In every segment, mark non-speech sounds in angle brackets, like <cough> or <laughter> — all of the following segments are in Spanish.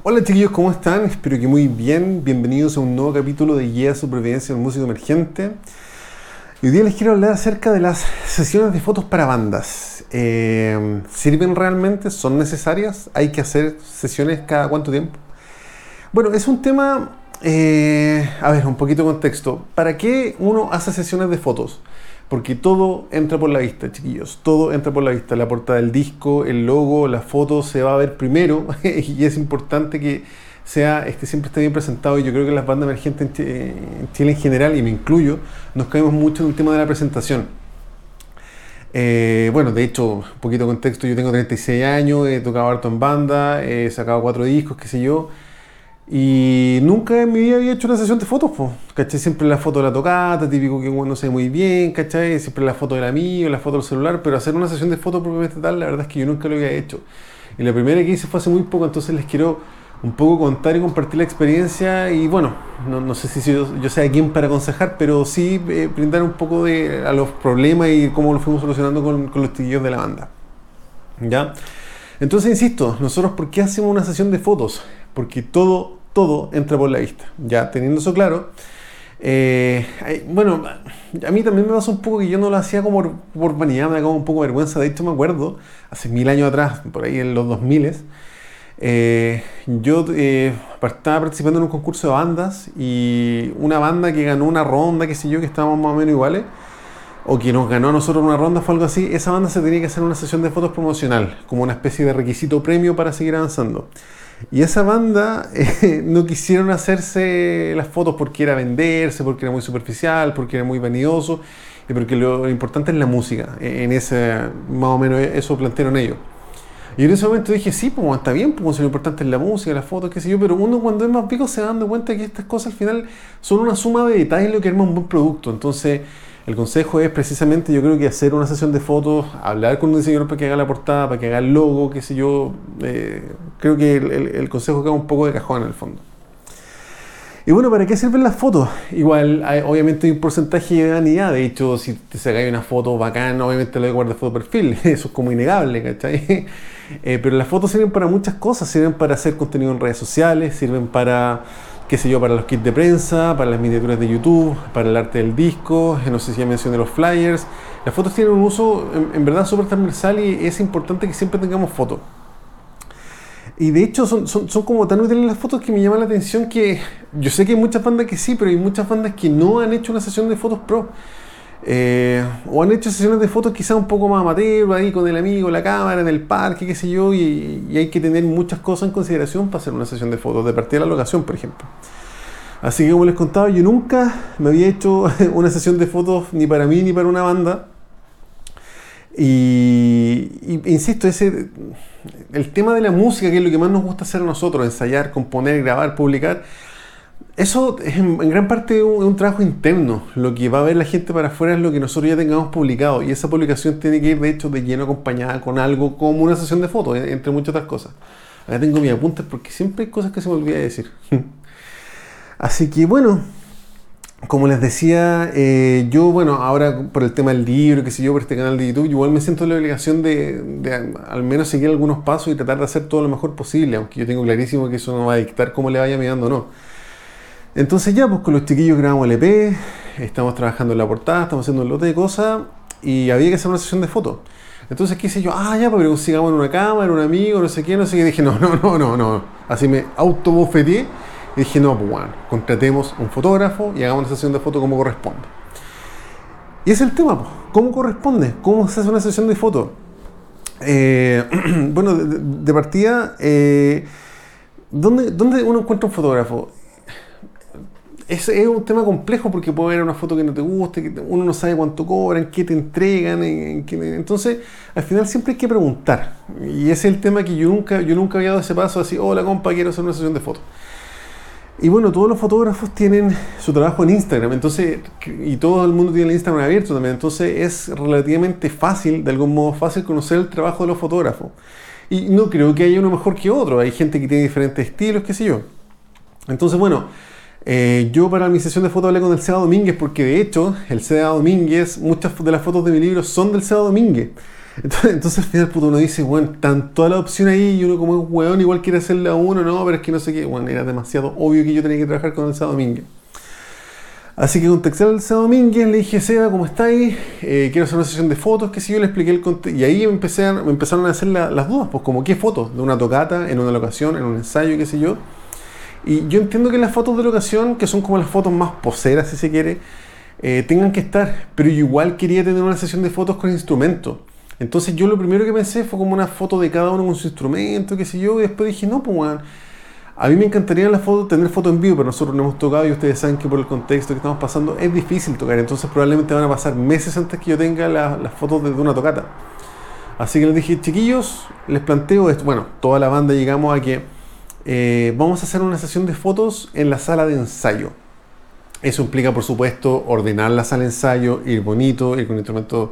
Hola chiquillos, ¿cómo están? Espero que muy bien. Bienvenidos a un nuevo capítulo de Guía de Supervivencia del Músico Emergente. hoy día les quiero hablar acerca de las sesiones de fotos para bandas. Eh, ¿Sirven realmente? ¿Son necesarias? ¿Hay que hacer sesiones cada cuánto tiempo? Bueno, es un tema... Eh, a ver, un poquito de contexto. ¿Para qué uno hace sesiones de fotos? Porque todo entra por la vista, chiquillos. Todo entra por la vista. La portada del disco, el logo, la foto se va a ver primero. <laughs> y es importante que sea, este, siempre esté bien presentado. Y yo creo que las bandas emergentes en Chile en general, y me incluyo, nos caemos mucho en el tema de la presentación. Eh, bueno, de hecho, un poquito de contexto, yo tengo 36 años, he tocado harto en banda, he sacado cuatro discos, qué sé yo. Y nunca en mi vida había hecho una sesión de fotos, ¿cachai? Siempre la foto de la tocata, típico que uno se ve muy bien, ¿cachai? Siempre la foto del amigo, la foto del celular, pero hacer una sesión de fotos propiamente tal, la verdad es que yo nunca lo había hecho. Y la primera que hice fue hace muy poco, entonces les quiero un poco contar y compartir la experiencia y bueno, no, sé si yo, yo sea quién para aconsejar, pero sí eh, brindar un poco de, a los problemas y cómo lo fuimos solucionando con, con los chiquillos de la banda. ¿Ya? Entonces, insisto, nosotros, ¿por qué hacemos una sesión de fotos? Porque todo, todo entra por la vista. Ya teniendo eso claro, eh, bueno, a mí también me pasa un poco que yo no lo hacía como por, vanidad, me da como un poco vergüenza. De hecho, me acuerdo, hace mil años atrás, por ahí en los 2000, eh, yo eh, estaba participando en un concurso de bandas y una banda que ganó una ronda, qué sé yo, que estábamos más o menos iguales, o que nos ganó a nosotros una ronda fue algo así, esa banda se tenía que hacer una sesión de fotos promocional, como una especie de requisito premio para seguir avanzando. Y esa banda eh, <laughs> no quisieron hacerse las fotos porque era venderse, porque era muy superficial, porque era muy vanidoso, y porque lo importante es la música. E, en ese, más o menos eso plantearon ellos. Y en ese momento dije, sí, pues está bien, pues lo importante es la música, las fotos, qué sé yo, pero uno cuando es más viejo se va cuenta que estas cosas al final son una suma de detalles lo que arma un buen producto. Entonces, el consejo es precisamente, yo creo que hacer una sesión de fotos, hablar con un diseñador para que haga la portada, para que haga el logo, qué sé yo. Eh, creo que el, consejo queda un poco de cajón en el fondo. Y bueno, ¿para qué sirven las fotos? Igual, obviamente hay un porcentaje de vanidad. De hecho, si te sacáis una foto bacana, obviamente lo voy a guardar foto perfil. <laughs> Eso es como innegable, ¿cachai? Eh, pero las fotos sirven para muchas cosas. Sirven para hacer contenido en redes sociales, sirven para qué sé yo, para los kits de prensa, para las miniaturas de YouTube, para el arte del disco, no sé si ya mencioné los flyers. Las fotos tienen un uso en, verdad súper transversal y es importante que siempre tengamos fotos. Y de hecho son, son, son, como tan útiles las fotos que me llama la atención que yo sé que hay muchas bandas que sí, pero hay muchas bandas que no han hecho una sesión de fotos pro. Eh, o han hecho sesiones de fotos quizás un poco más amateur, ahí con el amigo, la cámara, en el parque, qué sé yo, y, hay que tener muchas cosas en consideración para hacer una sesión de fotos, de partida de la locación, por ejemplo. Así que como les contaba, yo nunca me había hecho <laughs> una sesión de fotos ni para mí ni para una banda. Y, y, insisto, ese, el tema de la música, que es lo que más nos gusta hacer a nosotros, ensayar, componer, grabar, publicar, eso es en, gran parte un, un, trabajo interno. Lo que va a ver la gente para afuera es lo que nosotros ya tengamos publicado. Y esa publicación tiene que ir, de hecho, de lleno acompañada con algo como una sesión de fotos, entre muchas otras cosas. Acá tengo mis apuntes porque siempre hay cosas que se me olvida decir. <laughs> Así que bueno, como les decía, eh, yo, bueno, ahora por el tema del libro, que sé yo, por este canal de YouTube, igual me siento la obligación de, de, al menos seguir algunos pasos y tratar de hacer todo lo mejor posible, aunque yo tengo clarísimo que eso no va a dictar cómo le vaya mirando o no. Entonces ya, pues con los chiquillos grabamos el EP, estamos trabajando en la portada, estamos haciendo un lote de cosas y había que hacer una sesión de fotos. Entonces quise yo, ah, ya, pues, pero sigamos en una cámara, un amigo, no sé qué, no sé qué. dije, no, no, no, no, no. Así me autobofeteé y dije, no, pues bueno, contratemos un fotógrafo y hagamos una sesión de fotos como corresponde. Y es el tema, pues, ¿cómo corresponde? ¿Cómo se hace una sesión de fotos? Eh, <clears throat> bueno, de, partida, eh, ¿dónde, ¿dónde uno encuentra un fotógrafo? Es, es, un tema complejo porque puede haber una foto que no te guste, que uno no sabe cuánto cobran, qué te entregan. entonces, al final siempre hay que preguntar. Y ese es el tema que yo nunca, yo nunca había dado ese paso así, hola compa, quiero hacer una sesión de fotos. Y bueno, todos los fotógrafos tienen su trabajo en Instagram, entonces, y todo el mundo tiene el Instagram abierto también, entonces es relativamente fácil, de algún modo fácil, conocer el trabajo de los fotógrafos. Y no creo que haya uno mejor que otro, hay gente que tiene diferentes estilos, qué sé yo. Entonces, bueno, eh, yo para mi sesión de fotos hablé con el Seba Domínguez porque de hecho el Seba Domínguez, muchas de las fotos de mi libro son del Seba Domínguez. Entonces, <laughs> entonces al final uno dice, bueno, están todas las opciones ahí y uno como es weón igual quiere hacerle a uno, no, pero es que no sé qué, bueno, era demasiado obvio que yo tenía que trabajar con el Seba Domínguez. Así que contacté al Seba Domínguez, le dije, Seba, ¿cómo estáis? Eh, quiero hacer una sesión de fotos, que si yo le expliqué el contexto. Y ahí empecé me empezaron a hacer las dudas, pues como qué fotos, de una tocata, en una locación, en un ensayo, qué sé yo. Y yo entiendo que las fotos de locación, que son como las fotos más poseras, si se quiere, eh, tengan que estar, pero yo igual quería tener una sesión de fotos con instrumentos. Entonces yo lo primero que pensé fue como una foto de cada uno con su instrumento, qué sé yo, y después dije, no, pues a mí me encantaría la foto, tener foto en vivo, pero nosotros no hemos tocado y ustedes saben que por el contexto que estamos pasando es difícil tocar, entonces probablemente van a pasar meses antes que yo tenga las fotos de, una tocata. Así que les dije, chiquillos, les planteo esto, bueno, toda la banda llegamos a que eh, vamos a hacer una sesión de fotos en la sala de ensayo. Eso implica, por supuesto, ordenar la sala de ensayo, ir bonito, ir con instrumentos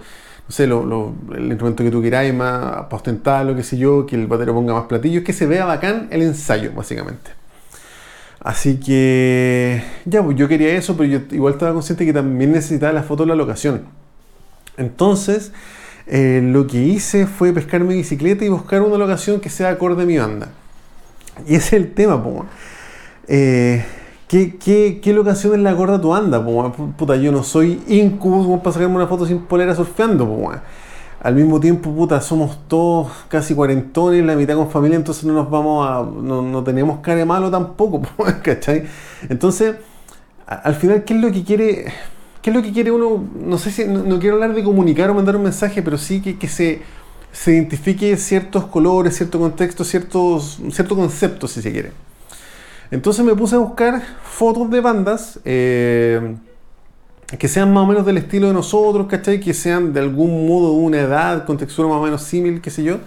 no sé, el instrumento que tú queráis, más para ostentarlo, qué sé yo, que el batero ponga más platillos, que se vea bacán el ensayo, básicamente. Así que, ya, pues yo quería eso, pero yo igual estaba consciente que también necesitaba la foto de la locación. Entonces, eh, lo que hice fue pescar mi bicicleta y buscar una locación que sea acorde a mi banda. Y ese es el tema, pues. ¿Qué, qué, qué locación es la gorda tu anda? puta, yo no soy incubus para sacarme una foto sin polera surfeando. Al mismo tiempo, puta, somos todos casi cuarentones, la mitad con familia, entonces no nos vamos a. No, no tenemos cara de malo tampoco, <laughs> ¿cachai? Entonces, al final, ¿qué es lo que quiere.? ¿Qué es lo que quiere uno? No sé si. No, quiero hablar de comunicar o mandar un mensaje, pero sí que, que se, se identifique ciertos colores, cierto contexto, ciertos, cierto concepto, si se quiere. Entonces me puse a buscar fotos de bandas eh, que sean más o menos del estilo de nosotros, ¿cachai? Que sean de algún modo una edad, con textura más o menos similar, qué sé yo.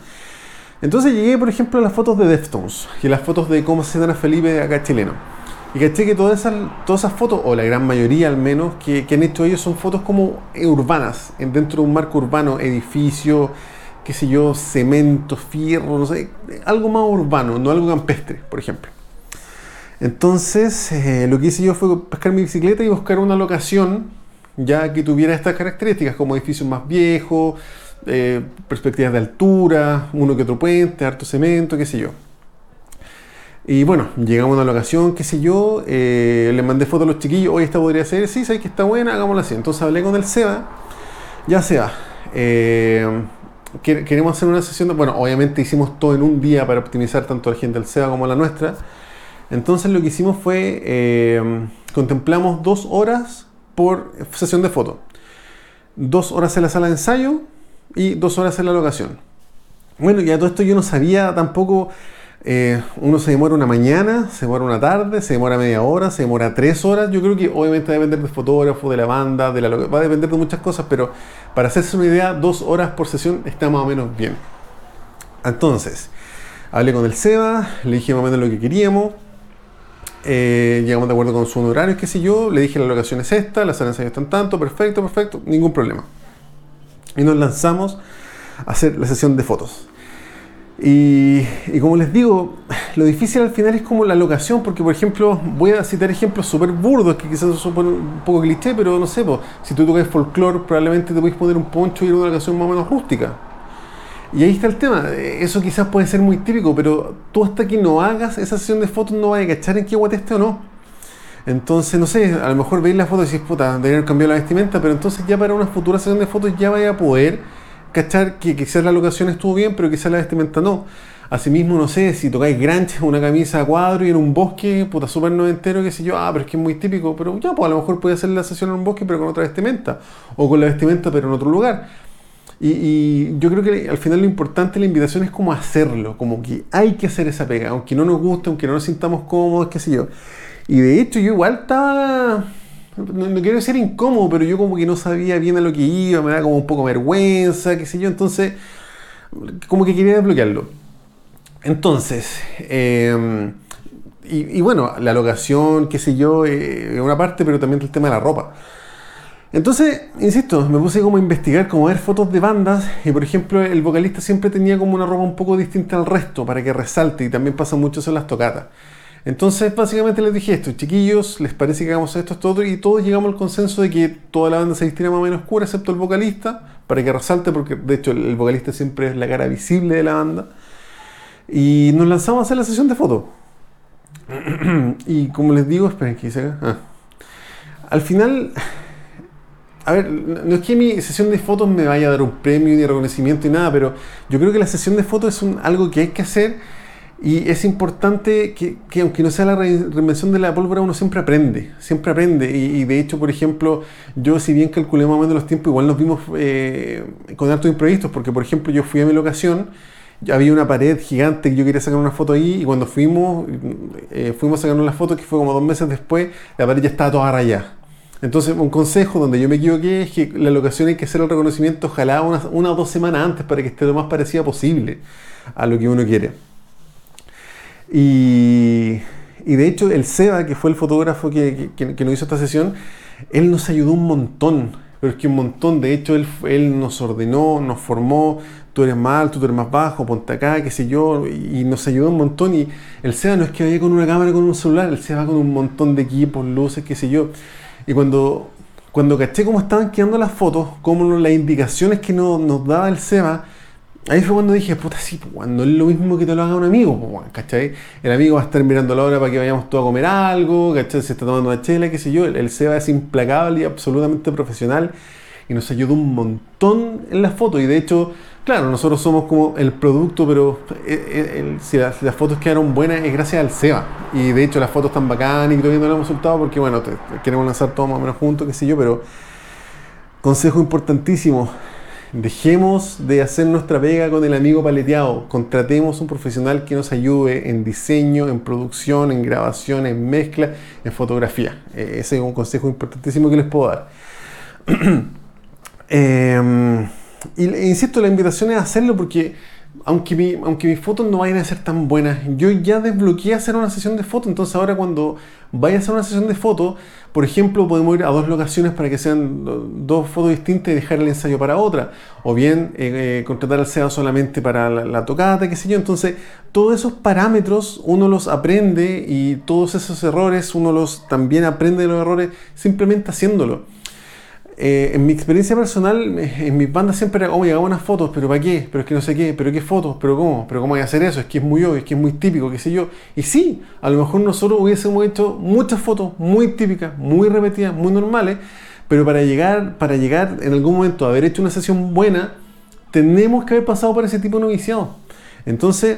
Entonces llegué, por ejemplo, a las fotos de Deftones y las fotos de cómo se a Felipe acá chileno. Y caché que todas esas, todas esas fotos, o la gran mayoría al menos, que, que han hecho ellos son fotos como urbanas, dentro de un marco urbano, edificio, qué sé yo, cemento, fierro, no sé, algo más urbano, no algo campestre, por ejemplo. Entonces, eh, lo que hice yo fue pescar mi bicicleta y buscar una locación ya que tuviera estas características, como edificios más viejos, eh, perspectivas de altura, uno que otro puente, harto cemento, qué sé yo. Y bueno, llegamos a una locación, qué sé yo, eh, le mandé fotos a los chiquillos, hoy esta podría ser, sí, sabes que está buena, hagámosla así. Entonces hablé con el SEBA, ya sea, queremos hacer una sesión, de, bueno, obviamente hicimos todo en un día para optimizar tanto la gente del SEBA como la nuestra. Entonces lo que hicimos fue, eh, contemplamos dos horas por sesión de foto. Dos horas en la sala de ensayo y dos horas en la locación. Bueno, y a todo esto yo no sabía tampoco, eh, uno se demora una mañana, se demora una tarde, se demora media hora, se demora tres horas. Yo creo que obviamente va a depender del fotógrafo, de la banda, va a depender de muchas cosas, pero para hacerse una idea, dos horas por sesión está más o menos bien. Entonces, hablé con el Seba, le dije más o menos lo que queríamos. Eh, llegamos de acuerdo con su horario, qué sé yo, le dije la locación es esta, las salas están tanto, perfecto, perfecto, ningún problema. Y nos lanzamos a hacer la sesión de fotos. Y, como les digo, lo difícil al final es como la locación, porque por ejemplo, voy a citar ejemplos súper burdos, que quizás son un poco cliché, pero no sé, si tú tocas folclore, probablemente te puedes poner un poncho y ir a una locación más o menos rústica y ahí está el tema. Eso quizás puede ser muy típico, pero tú hasta que no hagas esa sesión de fotos no vas a cachar en qué guateste o no. Entonces, no sé, a lo mejor veis la foto y decís, puta, debería haber cambiado la vestimenta, pero entonces ya para una futura sesión de fotos ya vaya a poder cachar que quizás la locación estuvo bien, pero quizás la vestimenta no. Asimismo, no sé, si tocáis granches, una camisa a cuadro y en un bosque, puta, súper noventero, qué sé yo, ah, pero es que es muy típico, pero ya, pues a lo mejor puede hacer la sesión en un bosque, pero con otra vestimenta, o con la vestimenta, pero en otro lugar. Y, yo creo que al final lo importante de la invitación es como hacerlo, como que hay que hacer esa pega, aunque no nos guste, aunque no nos sintamos cómodos, qué sé yo. Y de hecho yo igual estaba, no, quiero decir incómodo, pero yo como que no sabía bien a lo que iba, me da como un poco vergüenza, qué sé yo, entonces como que quería desbloquearlo. Entonces, em, y, bueno, la locación, qué sé yo, eh, una parte, pero también el tema de la ropa. Entonces, insisto, me puse como a investigar, como a ver fotos de bandas y por ejemplo el vocalista siempre tenía como una ropa un poco distinta al resto para que resalte y también pasa mucho eso en las tocatas. Entonces, básicamente les dije esto, chiquillos, ¿les parece que hagamos esto, esto, otro? Y todos llegamos al consenso de que toda la banda se vistiera más o menos oscura, excepto el vocalista, para que resalte, porque de hecho el vocalista siempre es la cara visible de la banda. Y nos lanzamos a hacer la sesión de fotos. <clears throat> y como les digo, esperen que hice ah. Al final, a ver, no es que mi sesión de fotos me vaya a dar un premio ni reconocimiento ni nada, pero yo creo que la sesión de fotos es un, algo que hay que hacer y es importante que, aunque no sea la reinvención de la pólvora, uno siempre aprende, siempre aprende. Y, de hecho, por ejemplo, yo si bien calculé más o menos los tiempos, igual nos vimos eh, con hartos imprevistos, porque por ejemplo yo fui a mi locación, había una pared gigante que yo quería sacar una foto ahí y cuando fuimos, eh, fuimos a sacarnos la foto, que fue como dos meses después, la pared ya estaba toda rayada. Entonces, un consejo donde yo me equivoqué es que la locación hay que hacer el reconocimiento ojalá una, una o dos semanas antes para que esté lo más parecida posible a lo que uno quiere. Y, de hecho, el Seba, que fue el fotógrafo que, que, nos hizo esta sesión, él nos ayudó un montón, pero es que un montón. De hecho, él, él nos ordenó, nos formó, tú eres alto, tú eres más bajo, ponte acá, qué sé yo, y nos ayudó un montón. Y el Seba no es que vaya con una cámara, con un celular, el Seba va con un montón de equipos, luces, qué sé yo. Y cuando, cuando caché cómo estaban quedando las fotos, cómo las indicaciones que nos daba el SEBA, ahí fue cuando dije, puta, sí, cuando es lo mismo que te lo haga un amigo, ¿cachai? El amigo va a estar mirando la hora para que vayamos todos a comer algo, ¿cachai? Se está tomando una chela, qué sé yo. El, SEBA es implacable y absolutamente profesional y nos ayudó un montón en las fotos. Y de hecho, Claro, nosotros somos como el producto, pero eh, eh, si las, fotos quedaron buenas es gracias al SEBA. Y de hecho las fotos están bacanas y todavía no las hemos soltado porque, bueno, queremos lanzar todo más o menos juntos, qué sé yo, pero consejo importantísimo, dejemos de hacer nuestra pega con el amigo paleteado, contratemos un profesional que nos ayude en diseño, en producción, en grabación, en mezcla, en fotografía. Eh, ese es un consejo importantísimo que les puedo dar. eh, <clears throat> y insisto, la invitación es hacerlo porque aunque, mi, aunque mis fotos no vayan a ser tan buenas, yo ya desbloqueé hacer una sesión de fotos. Entonces ahora cuando vaya a hacer una sesión de fotos, por ejemplo, podemos ir a dos locaciones para que sean dos fotos distintas y dejar el ensayo para otra. O bien eh, eh, contratar al SEA solamente para la, la, tocata, qué sé yo. Entonces, todos esos parámetros uno los aprende y todos esos errores uno los también aprende de los errores simplemente haciéndolo. Eh, en mi experiencia personal, eh, en mis bandas siempre era, oh, unas fotos, pero ¿para qué? Pero es que no sé qué, pero qué fotos, pero cómo, pero cómo voy a hacer eso, es que es muy obvio, es que es muy típico, qué sé yo. Y sí, a lo mejor nosotros hubiésemos hecho muchas fotos muy típicas, muy repetidas, muy normales, pero para llegar, para llegar en algún momento a haber hecho una sesión buena, tenemos que haber pasado por ese tipo de noviciado. Entonces,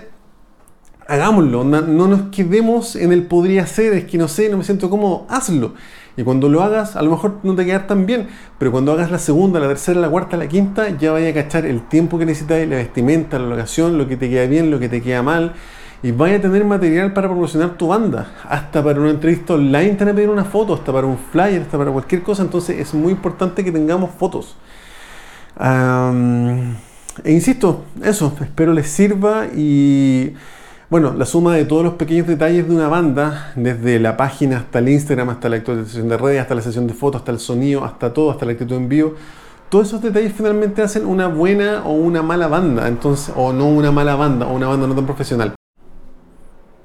hagámoslo, no, nos quedemos en el podría ser, es que no sé, no me siento cómodo, hazlo. Y cuando lo hagas, a lo mejor no te quedar tan bien, pero cuando hagas la segunda, la tercera, la cuarta, la quinta, ya vaya a cachar el tiempo que necesitas, la vestimenta, la locación, lo que te queda bien, lo que te queda mal, y vaya a tener material para promocionar tu banda. Hasta para una entrevista online te van a pedir una foto, hasta para un flyer, hasta para cualquier cosa, entonces es muy importante que tengamos fotos. e insisto, eso, espero les sirva y bueno, la suma de todos los pequeños detalles de una banda, desde la página hasta el Instagram, hasta la actualización de redes, hasta la sesión de fotos, hasta el sonido, hasta todo, hasta la actitud en vivo, todos esos detalles finalmente hacen una buena o una mala banda, entonces, o no una mala banda, o una banda no tan profesional.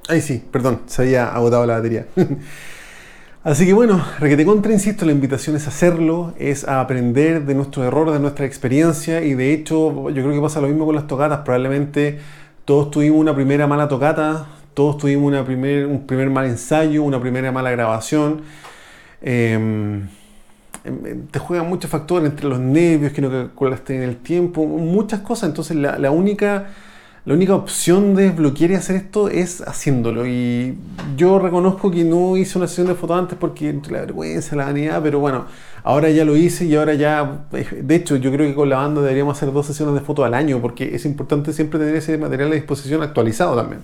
Ay, sí, perdón, se había agotado la batería. <laughs> Así que bueno, requete contra, insisto, la invitación es hacerlo, es a aprender de nuestros errores, de nuestra experiencia, y de hecho, yo creo que pasa lo mismo con las tocadas, probablemente todos tuvimos una primera mala tocata, todos tuvimos una primer, un primer mal ensayo, una primera mala grabación. Em, em, te juegan muchos factores entre los nervios, que no calculaste en el tiempo, muchas cosas. Entonces la, única, la única opción de desbloquear y hacer esto es haciéndolo. Y yo reconozco que no hice una sesión de fotos antes porque la vergüenza, la vanidad, pero bueno, Ahora ya lo hice y ahora ya, eh, de hecho yo creo que con la banda deberíamos hacer dos sesiones de fotos al año porque es importante siempre tener ese material a disposición actualizado también.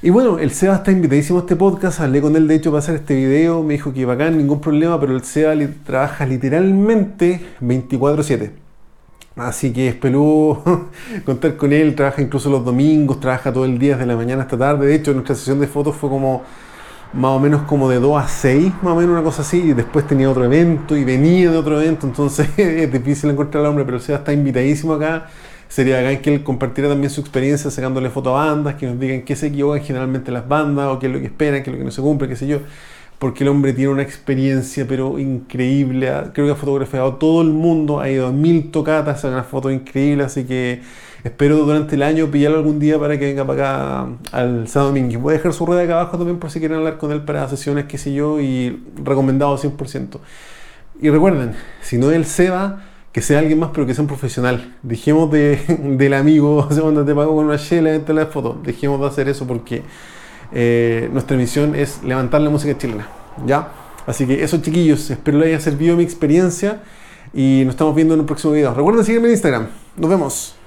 Y bueno, el Seba está invitadísimo a este podcast, hablé con él de hecho para hacer este video, me dijo que bacán, ningún problema, pero el Seba trabaja literalmente 24/7. Así que espero <laughs> contar con él, trabaja incluso los domingos, trabaja todo el día desde la mañana hasta tarde. De hecho, nuestra sesión de fotos fue como más o menos como de 2 a 6, más o menos una cosa así, y después tenía otro evento y venía de otro evento, entonces <laughs> es difícil encontrar al hombre, pero Seba está invitadísimo acá, sería bacán que él compartiera también su experiencia sacándole fotos a bandas, que nos digan qué se equivocan generalmente las bandas, o qué es lo que esperan, qué es lo que no se cumple, qué sé yo. Porque el hombre tiene una experiencia, pero increíble. Creo que ha fotografiado todo el mundo, ha ido a mil tocatas, saca una foto increíble, así que espero durante el año pillarlo algún día para que venga para acá al Sábado Domingo. Voy a dejar su red acá abajo también por si quieren hablar con él para sesiones, qué sé yo, y recomendado 100%. Y recuerden, si no es el Seba, que sea alguien más, pero que sea un profesional. Dejemos de, <laughs> del amigo, <laughs> cuando te pago con una chela entre la foto. Dejemos de hacer eso porque eh, nuestra misión es levantar la música chilena. ¿Ya? Así que eso, chiquillos, espero les haya servido mi experiencia y nos estamos viendo en un próximo video. Recuerden seguirme en Instagram. Nos vemos.